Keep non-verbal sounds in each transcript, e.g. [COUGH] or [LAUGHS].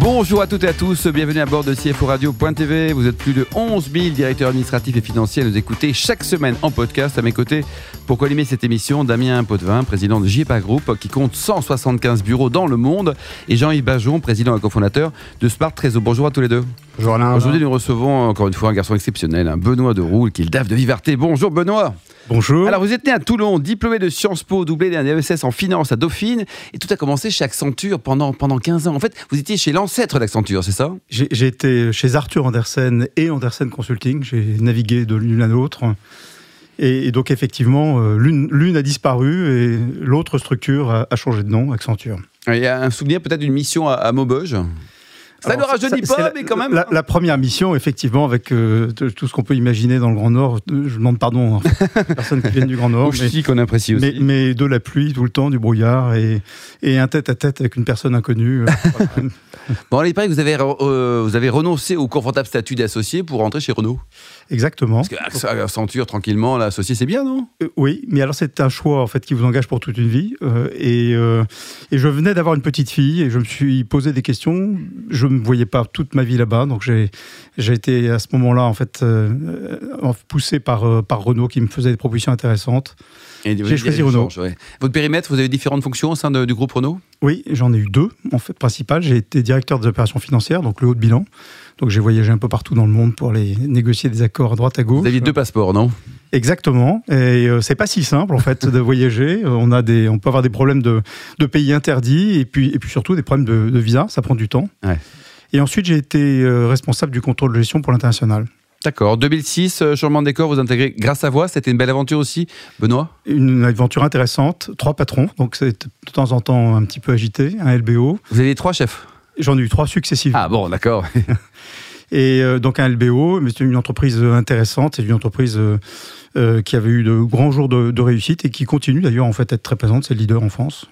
Bonjour à toutes et à tous, bienvenue à bord de CFO Radio.tv. Vous êtes plus de 11 000 directeurs administratifs et financiers à nous écouter chaque semaine en podcast. À mes côtés, pour co-animer cette émission, Damien Potvin, président de JPA Group, qui compte 175 bureaux dans le monde, et Jean-Yves Bajon, président et cofondateur de Smart Trésor. Bonjour à tous les deux. Bonjour Alain. Aujourd'hui, nous recevons encore une fois un garçon exceptionnel, un Benoît de Roule, qui est le DAF de Vivarté. Bonjour Benoît. Bonjour. Alors, vous êtes né à Toulon, diplômé de Sciences Po, doublé d'un DESS en finance à Dauphine, et tout a commencé chez Accenture pendant, pendant 15 ans. En fait, vous étiez chez l'ancêtre d'Accenture, c'est ça? J'ai été chez Arthur Andersen et Andersen Consulting. J'ai navigué de l'une à l'autre. Et, donc, effectivement, euh, l'une a disparu et l'autre structure a, changé de nom, Accenture. Il y a un souvenir peut-être d'une mission à, à Maubeuge? Ça ne rajeunit pas, mais quand même. La, première mission, effectivement, avec euh, tout ce qu'on peut imaginer dans le Grand Nord, euh, je demande pardon [LAUGHS] aux personnes qui viennent du Grand Nord. mais, qu'on apprécie aussi. Mais, de la pluie tout le temps, du brouillard et, et un tête-à-tête avec une personne inconnue. Euh, [LAUGHS] bon, allez, que vous avez, vous avez renoncé au confortable statut d'associé pour rentrer chez Renault. Exactement. Parce qu'Accenture, tranquillement, l'associé, c'est bien, non? Oui, mais alors c'est un choix en fait qui vous engage pour toute une vie. et, et je venais d'avoir une petite fille et je me suis posé des questions. Je me voyais pas toute ma vie là-bas, donc j'ai été à ce moment-là en fait euh, poussé par euh, par Renault qui me faisait des propositions intéressantes. J'ai choisi Renault. Votre périmètre, vous avez différentes fonctions au sein du groupe Renault? Oui, j'en ai eu deux en fait principales. J'ai été directeur des opérations financières, donc le haut de bilan. Donc j'ai voyagé un peu partout dans le monde pour aller négocier des accords à droite à gauche. Vous aviez deux passeports, non? Exactement. Et euh, c'est pas si simple en fait de [LAUGHS] voyager. On a des, on peut avoir des problèmes de, de pays interdits et puis et puis surtout des problèmes de, de visa. Ça prend du temps. Ouais. Et ensuite, j'ai été euh, responsable du contrôle de gestion pour l'international. D'accord. 2006, euh, changement de décor, vous intégrez grâce à voix. C'était une belle aventure aussi, Benoît? Une aventure intéressante. Trois patrons, donc c'est de temps en temps un petit peu agité. Un LBO. Vous avez trois chefs? J'en ai eu trois successifs. Ah bon, d'accord. [LAUGHS] [LAUGHS] Et euh, donc un LBO, mais c'est une entreprise intéressante. C'est une entreprise qui avait eu de grands jours de, réussite et qui continue d'ailleurs en fait à être très présente. C'est le leader en France.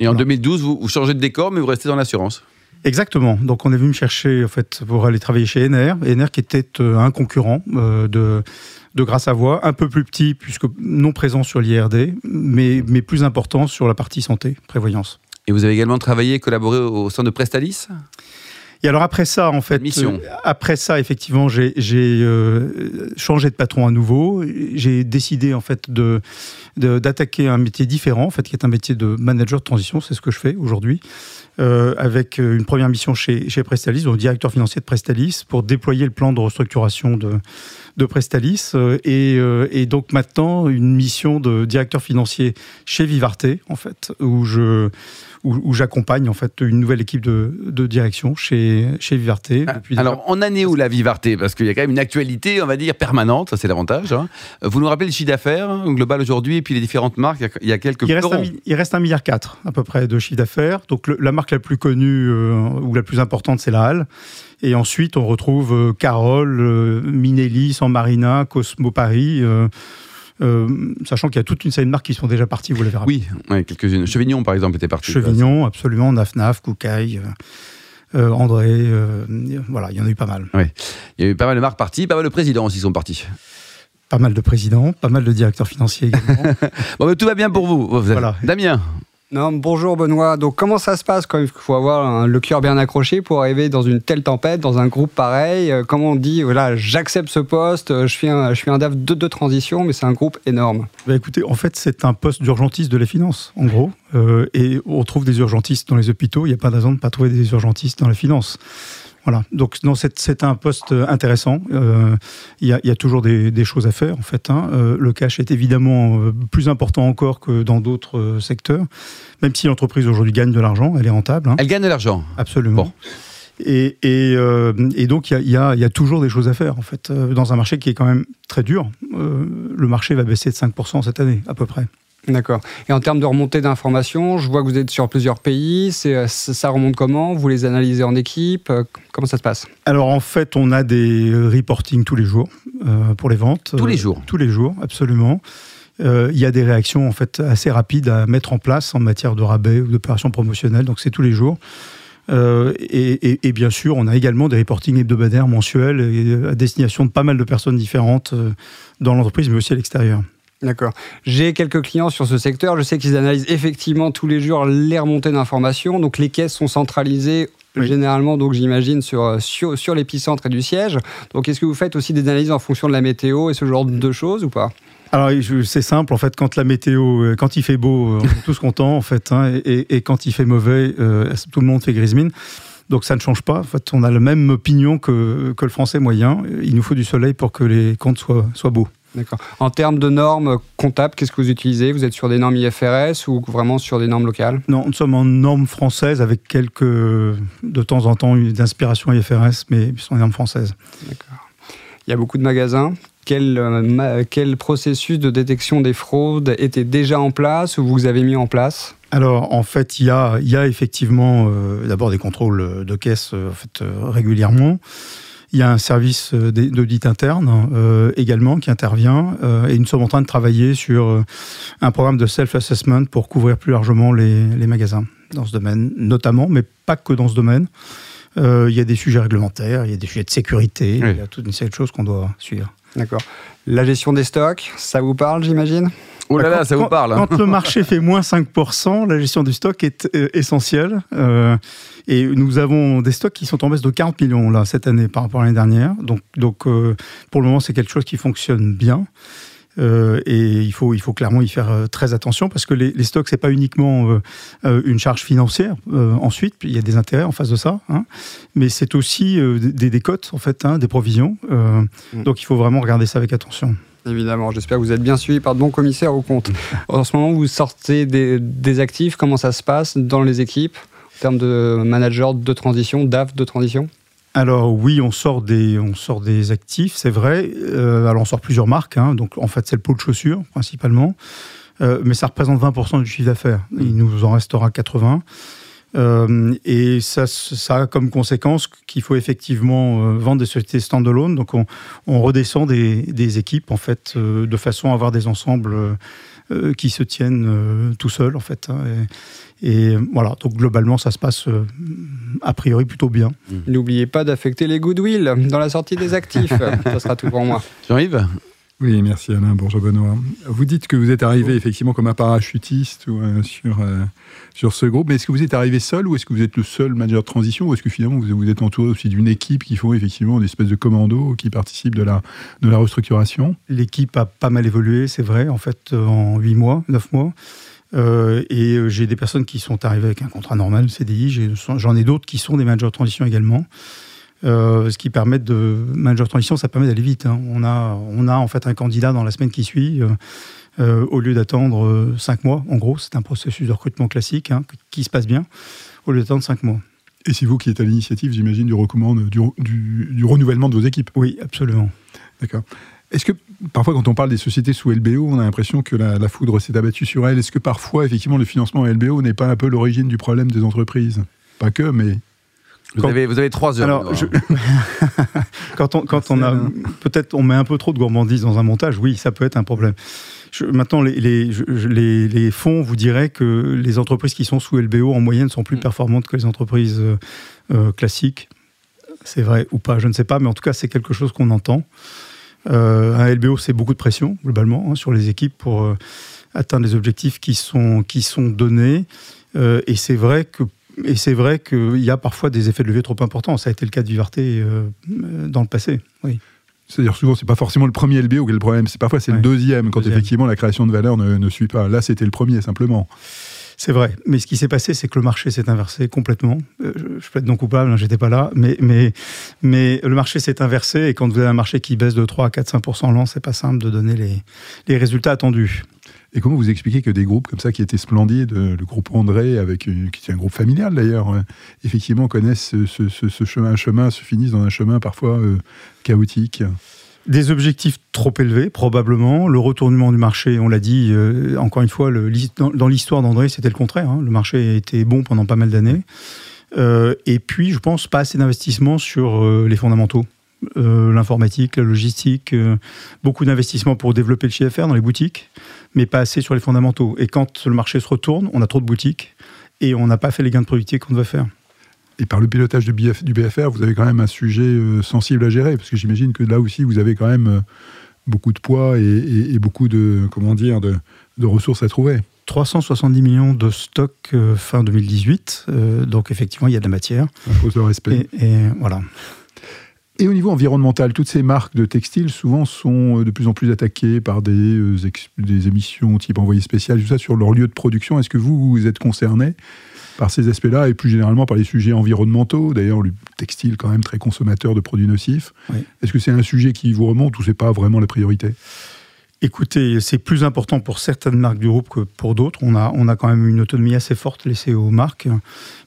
et en 2012, vous, vous changez de décor, mais vous restez dans l'assurance? Exactement. Donc on est venu me chercher en fait pour aller travailler chez NR. NR qui était euh, un concurrent euh, de de Grâce à Voix, un peu plus petit puisque non présent sur l'IRD, mais mais plus important sur la partie santé, prévoyance. Et vous avez également travaillé, collaboré au sein de Prestalis? Et alors après ça, en fait, Mission. Euh, après ça, effectivement, j'ai euh, changé de patron à nouveau. J'ai décidé en fait de d'attaquer un métier différent, en fait, qui est un métier de manager de transition. C'est ce que je fais aujourd'hui. Euh, avec une première mission chez, chez Prestalis, donc directeur financier de Prestalis, pour déployer le plan de restructuration de, de Prestalis. Et, et donc maintenant, une mission de directeur financier chez Vivarté, en fait, où je où, j'accompagne en fait une nouvelle équipe de, direction chez, chez Vivarté. Ah, alors, en année où la Vivarté Parce qu'il y a quand même une actualité, on va dire, permanente, ça c'est l'avantage. Hein. Vous nous rappelez le chiffre d'affaires hein, global aujourd'hui et puis les différentes marques Il y a, quelques il reste, un, il reste un milliard quatre à peu près de chiffre d'affaires. Donc la marque la plus connue euh, ou la plus importante, c'est la Halle. Et ensuite, on retrouve euh, Carole, euh, Minelli, San Marina, Cosmo Paris. Euh, sachant qu'il y a toute une série de marques qui sont déjà parties, vous l'avez rappelé. Oui, quelques-unes. Chevignon, par exemple, était parti. Chevignon, absolument, Naf Koukaï. Euh, euh, André, voilà, il y en a eu pas mal. Oui, il y a eu pas mal de marques parties, pas mal de présidents aussi sont partis. Pas mal de présidents, pas mal de directeurs financiers également. [LAUGHS] bon, tout va bien pour vous. Voilà. Damien non, bonjour Benoît. Donc comment ça se passe quand il faut avoir le cœur bien accroché pour arriver dans une telle tempête, dans un groupe pareil? Euh, Comment on dit, voilà, j'accepte ce poste, euh, je suis un, je suis un DAF de, transition, mais c'est un groupe énorme. Bah écoutez, en fait c'est un poste d'urgentiste de la finance, en gros. Euh, et on trouve des urgentistes dans les hôpitaux, il n'y a pas de raison de ne pas trouver des urgentistes dans la finance. Voilà. Donc c'est un poste intéressant. Euh, il y, a toujours des, choses à faire en fait. Hein. Euh, le cash est évidemment euh, plus important encore que dans d'autres secteurs. Même si l'entreprise aujourd'hui gagne de l'argent, elle est rentable. Hein. Elle gagne de l'argent. Absolument. Et, donc, il y, a, toujours des choses à faire, en fait, dans un marché qui est quand même très dur. le marché va baisser de 5% cette année, à peu près. D'accord. Et en termes de remontée d'informations, je vois que vous êtes sur plusieurs pays. Euh, ça remonte comment? Vous les analysez en équipe? Euh, Comment ça se passe? Alors en fait, on a des reporting tous les jours euh, pour les ventes. Tous les jours Tous les jours, absolument. Il y a des réactions en fait assez rapides à mettre en place en matière de rabais ou d'opérations promotionnelles. Donc c'est tous les jours. et, bien sûr, on a également des reportings hebdomadaires, mensuels, à destination de pas mal de personnes différentes dans l'entreprise, mais aussi à l'extérieur. D'accord. J'ai quelques clients sur ce secteur. Je sais qu'ils analysent effectivement tous les jours les remontées d'informations. Donc les caisses sont centralisées généralement, donc j'imagine, sur, sur, sur l'épicentre et du siège. Donc est-ce que vous faites aussi des analyses en fonction de la météo et ce genre de choses ou pas? Alors c'est simple en fait quand la météo, euh, quand il fait beau, euh, on est tous contents en fait, hein, et, quand il fait mauvais, euh, tout le monde fait grise mine? Donc ça ne change pas. En fait, on a la même opinion que, que le français moyen. Il nous faut du soleil pour que les comptes soient, soient beaux. D'accord. En termes de normes comptables, qu'est-ce que vous utilisez? Vous êtes sur des normes IFRS ou vraiment sur des normes locales? Non, nous sommes en normes françaises avec quelques, de temps en temps, d'inspiration IFRS, mais ce sont des normes françaises. D'accord. Il y a beaucoup de magasins. Quel, euh, quel processus de détection des fraudes était déjà en place ou vous avez mis en place? Alors en fait, il y a, il y a effectivement euh, d'abord des contrôles de caisse euh, en fait, régulièrement. Il y a un service euh, d'audit interne euh, également qui intervient euh, et nous sommes en train de travailler sur un programme de self-assessment pour couvrir plus largement les, magasins dans ce domaine, notamment, mais pas que dans ce domaine. il y a des sujets réglementaires, il y a des sujets de sécurité, il y a toute une série de choses qu'on doit suivre. D'accord. La gestion des stocks, ça vous parle, j'imagine? Oh là là, ça vous parle. Quand le marché fait moins 5%, la gestion du stock est essentielle. Et nous avons des stocks qui sont en baisse de 40 millions là, cette année par rapport à l'année dernière. Donc, donc euh, pour le moment, c'est quelque chose qui fonctionne bien. Euh, et il faut, il faut clairement y faire euh, très attention parce que les, les stocks, c'est pas uniquement une charge financière. ensuite, il y a des intérêts en face de ça, hein, mais c'est aussi des, des cotes, en fait, hein, des provisions. Mm. Donc il faut vraiment regarder ça avec attention. Évidemment, j'espère que vous êtes bien suivi par de bons commissaires au compte. [LAUGHS] En ce moment, vous sortez des, des actifs, comment ça se passe dans les équipes en termes de manager de transition, DAF de transition? Alors oui, on sort des, on sort des actifs, c'est vrai. Euh, alors on sort plusieurs marques, hein. donc en fait c'est le pot de chaussures principalement, euh, mais ça représente 20% du chiffre d'affaires. Il nous en restera 80. Euh, et ça, ça a comme conséquence qu'il faut effectivement vendre des sociétés standalone. Donc on, on redescend des, des, équipes en fait de façon à avoir des ensembles qui se tiennent tout seuls en fait. Hein. Et voilà, donc globalement, ça se passe euh, a priori plutôt bien. Mmh. N'oubliez pas d'affecter les goodwill dans la sortie des actifs. [LAUGHS] ça sera tout pour moi. Jean-Yves oui, merci Alain. Bonjour Benoît. Vous dites que vous êtes arrivé effectivement comme un parachutiste ou, euh, sur, euh, sur ce groupe, mais est-ce que vous êtes arrivé seul ou est-ce que vous êtes le seul manager de transition ou est-ce que finalement vous, vous êtes entouré aussi d'une équipe qui font effectivement une espèce de commando qui participe de la, de la restructuration? L'équipe a pas mal évolué, c'est vrai, en fait, en 8 mois, 9 mois. Euh, et j'ai des personnes qui sont arrivées avec un contrat normal, CDI. J'en ai, d'autres qui sont des managers de transition également. Euh, ce qui permet de manager transition, ça permet d'aller vite. Hein. On a, on a en fait un candidat dans la semaine qui suit. au lieu d'attendre 5 mois, en gros, c'est un processus de recrutement classique hein, qui se passe bien, au lieu d'attendre 5 mois. Et c'est vous qui êtes à l'initiative, j'imagine, du, du, du, du, renouvellement de vos équipes Oui, absolument. D'accord. Est-ce que parfois, quand on parle des sociétés sous LBO, on a l'impression que la, foudre s'est abattue sur elles Est-ce que parfois, effectivement, le financement LBO n'est pas un peu l'origine du problème des entreprises? Pas que, mais. Vous, avez, vous avez trois heures. Alors, [LAUGHS] quand on, quand on a. Peut-être on met un peu trop de gourmandise dans un montage, oui, ça peut être un problème. maintenant, les, les, les, fonds vous diraient que les entreprises qui sont sous LBO, en moyenne, sont plus mm. performantes que les entreprises euh, euh, classiques. C'est vrai ou pas, je ne sais pas, mais en tout cas, c'est quelque chose qu'on entend. Euh, un LBO, c'est beaucoup de pression, globalement, hein, sur les équipes pour euh, atteindre les objectifs qui sont, qui sont donnés. Euh, et c'est vrai que et c'est vrai qu'il y a parfois des effets de levier trop importants. Ça a été le cas de Vivarté dans le passé. Oui. C'est-à-dire souvent, c'est pas forcément le premier LBO qui est le problème, c'est parfois c'est le deuxième, quand effectivement la création de valeur ne, ne suit pas. Là, c'était le premier, simplement. C'est vrai. Mais ce qui s'est passé, c'est que le marché s'est inversé complètement. Euh, je, peux être non coupable, hein, j'étais pas là. Mais, mais, mais le marché s'est inversé. Et quand vous avez un marché qui baisse de 3, 4, 5 l'an, c'est pas simple de donner les, les résultats attendus. Et comment vous expliquez que des groupes comme ça qui étaient splendides, le groupe André, avec, qui est un groupe familial d'ailleurs, euh, effectivement connaissent ce, ce, chemin, un chemin, se finissent dans un chemin parfois euh, chaotique? Des objectifs trop élevés, probablement. Le retournement du marché, on l'a dit, euh, encore une fois, dans, l'histoire d'André, c'était le contraire. Hein. Le marché été bon pendant pas mal d'années. Euh, et puis, je pense, pas assez d'investissement sur euh, les fondamentaux. l'informatique, la logistique, beaucoup d'investissements pour développer le chiffre d'affaires dans les boutiques, mais pas assez sur les fondamentaux. Et quand le marché se retourne, on a trop de boutiques et on n'a pas fait les gains de productivité qu'on devait faire. Et par le pilotage du, BF, du BFR, vous avez quand même un sujet euh, sensible à gérer, parce que j'imagine que là aussi, vous avez quand même euh, beaucoup de poids et, et- et beaucoup de, comment dire, de, de ressources à trouver. 370 millions de stock euh, fin 2018. euh, donc effectivement, il y a de la matière. À cause de respect. Et, et voilà. Et au niveau environnemental, toutes ces marques de textiles souvent sont euh, de plus en plus attaquées par des, euh, ex- des émissions type envoyé spécial, tout ça sur leur lieu de production. Est-ce que vous, vous êtes concerné par ces aspects-là et plus généralement par les sujets environnementaux D'ailleurs, le textile, quand même très consommateur de produits nocifs. Oui. Est-ce que c'est un sujet qui vous remonte ou c'est pas vraiment la priorité? Écoutez, c'est plus important pour certaines marques du groupe que pour d'autres. On a, on a quand même une autonomie assez forte laissée aux marques.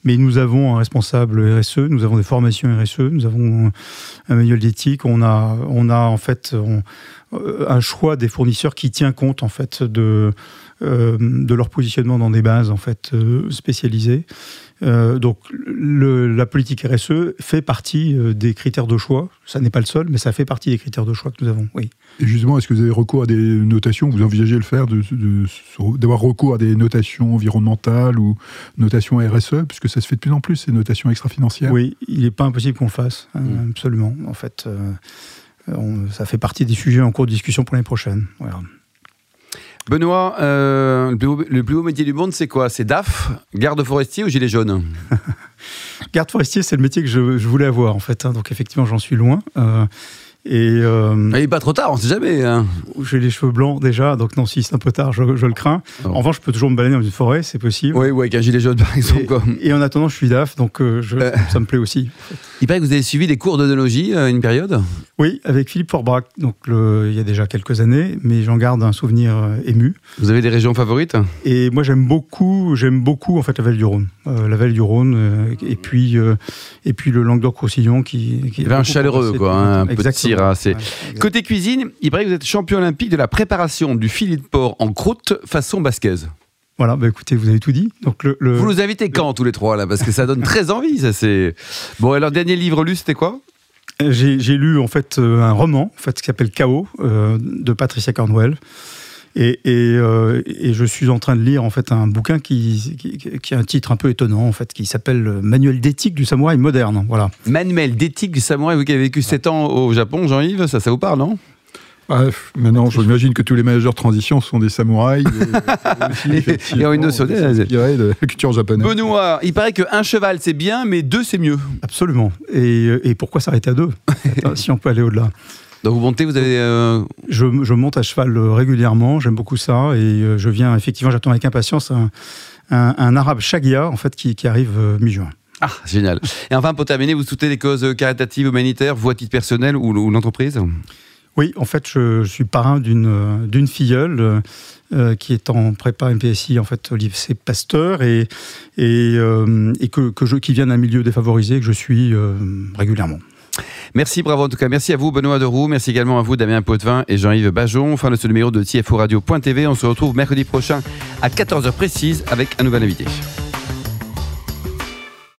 Mais nous avons un responsable RSE, nous avons des formations RSE, nous avons un manuel d'éthique. On a, on a en fait on- euh, un choix des fournisseurs qui tient compte en fait de, de leur positionnement dans des bases en fait euh, spécialisées. Euh, donc le- la politique RSE fait partie euh, des critères de choix. Ça n'est pas le seul, mais ça fait partie des critères de choix que nous avons. Oui. Et justement, est-ce que vous avez recours à des notations? Vous envisagez le faire, de- de- d'avoir recours à des notations environnementales ou notations RSE, puisque ça se fait de plus en plus, ces notations extra-financières Oui, il n'est pas impossible qu'on le fasse, euh, Mm. absolument. En fait, euh, on- ça fait partie des sujets en cours de discussion pour l'année prochaine. Voilà. Benoît, euh, le, plus beau métier du monde, c'est quoi? C'est DAF, garde forestier ou gilet jaune? [LAUGHS] Garde forestier, c'est le métier que je, je voulais avoir, en fait. hein, donc, effectivement, j'en suis loin. Euh, et euh, pas trop tard, on sait jamais. hein. j'ai les cheveux blancs déjà, donc non, si c'est un peu tard, je, je le crains. Oh. En revanche, je peux toujours me balader dans une forêt, c'est possible. Oui, ou avec un gilet jaune, par exemple. Et, quoi. et en attendant, je suis DAF, donc euh, je- Euh. ça me plaît aussi. Il paraît que vous avez suivi des cours d'onologie à une période? Oui, avec Philippe Forbrac, donc le- il y a déjà quelques années, mais j'en garde un souvenir euh, ému. Vous avez des régions favorites? Et moi, j'aime beaucoup, j'aime beaucoup en fait la vallée du Rhône, Euh, la vallée du Rhône, euh, et puis euh, et puis le Languedoc-Roussillon qui, qui Il y avait un chaleureux, quoi, hein, un longtemps. Hein, c'est- Ouais, exact. Côté cuisine, il paraît que vous êtes champion olympique de la préparation du filet de porc en croûte façon basquaise. Voilà, bah écoutez, vous avez tout dit. Donc le, le- Vous nous invitez quand tous les trois là Parce que ça donne très [LAUGHS] envie. Ça, c'est... Bon, alors, dernier livre lu, c'était quoi? J'ai j'ai lu en fait euh, un roman, en fait, qui s'appelle Chaos euh, de Patricia Cornwell. Et, et, euh, et je suis en train de lire en fait un bouquin qui, qui, qui a un titre un peu étonnant en fait, qui s'appelle Manuel d'éthique du samouraï moderne. Voilà. Manuel d'éthique du samouraï, vous qui avez vécu 7 ans au Japon, Jean-Yves, ça, ça vous parle, non? Bref, maintenant, j'imagine que tous les managers de transition sont des samouraïs. Et, aussi, [LAUGHS] Et- effectivement, et ont une notion de la culture japonaise. Benoît, il paraît qu'un cheval c'est bien, mais deux c'est mieux. Absolument. Et, et pourquoi s'arrêter à deux? [LAUGHS] Si on peut aller au-delà Donc vous montez, vous avez. euh, Je, je monte à cheval euh, régulièrement, j'aime beaucoup ça, et euh, je viens effectivement, j'attends avec impatience un, un, un arabe Shagia en fait qui, qui arrive mi-juin. Ah, génial. Et enfin, pour terminer, vous soutenez des causes caritatives, humanitaires, vous à titre personnel ou, ou l'entreprise Oui, en fait, je, je suis parrain d'une d'une filleule euh, qui est en prépa MPSI en fait au lycée Pasteur et et, euh, et que, que je qui vient d'un milieu défavorisé que je suis euh, régulièrement. Merci, bravo en tout cas. Merci à vous, Benoît Deroux. Merci également à vous, Damien Potvin et Jean-Yves Bajon. Fin de ce numéro de CFO Radio.tv. On se retrouve mercredi prochain à 14h précise avec un nouvel invité.